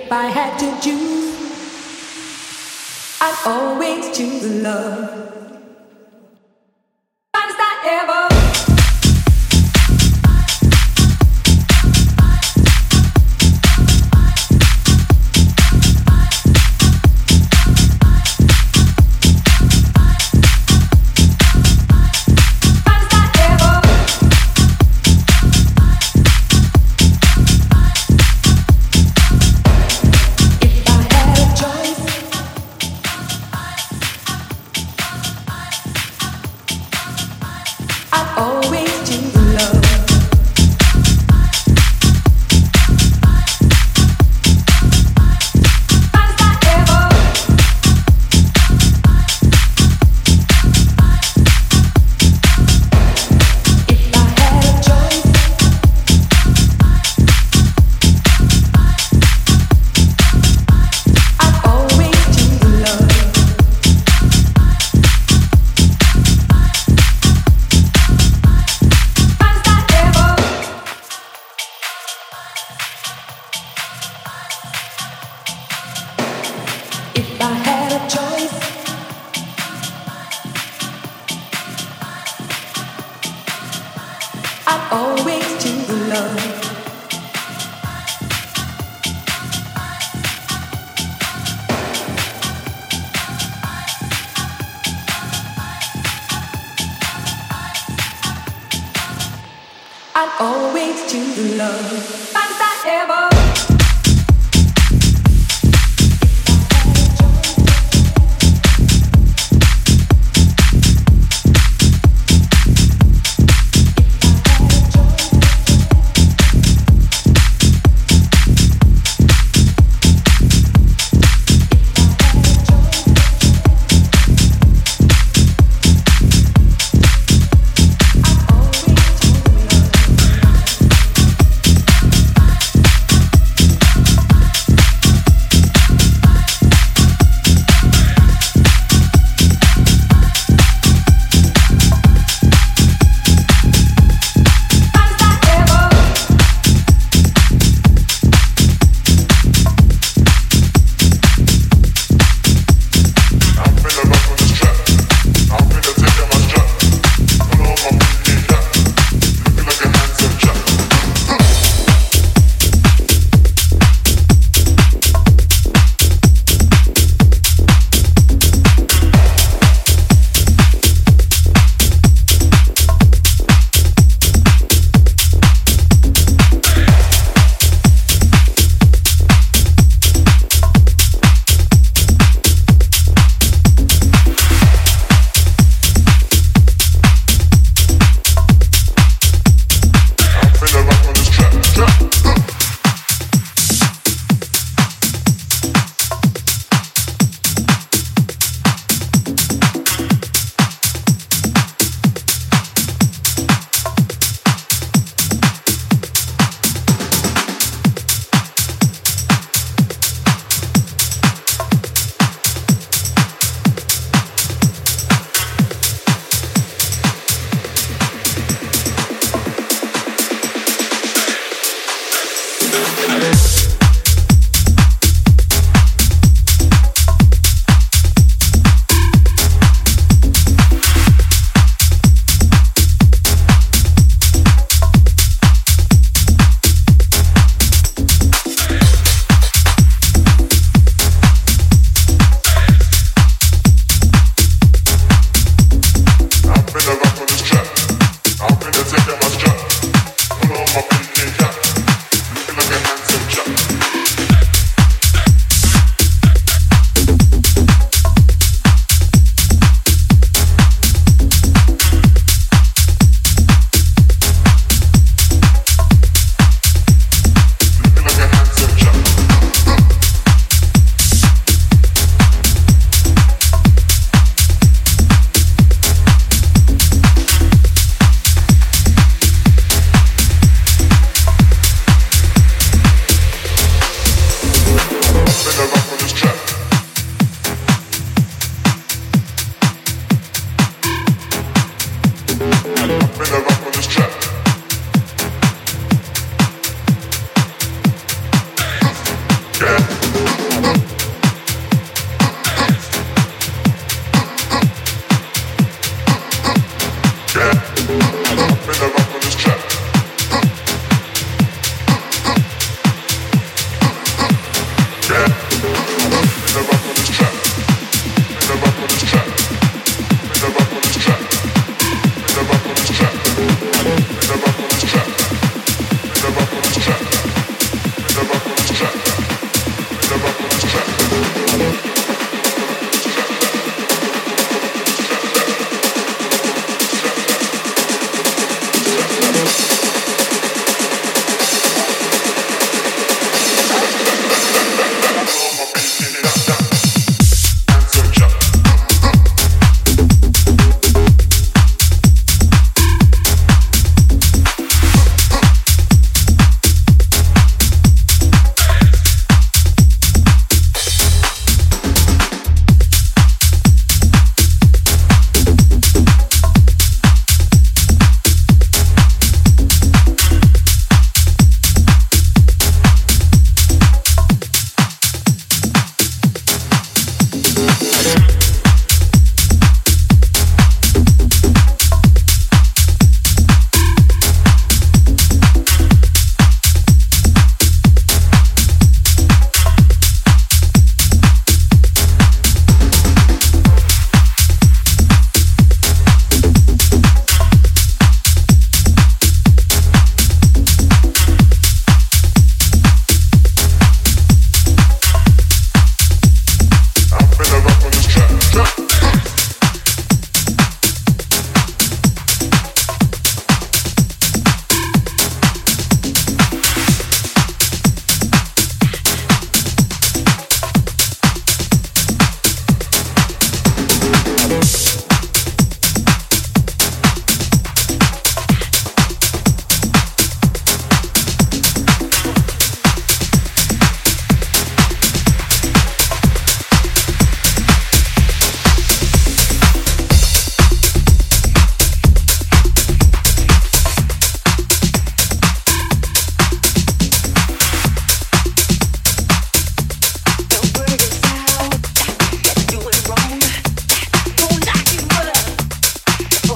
If I had to choose, I'd always choose love. Times not ever.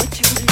what you.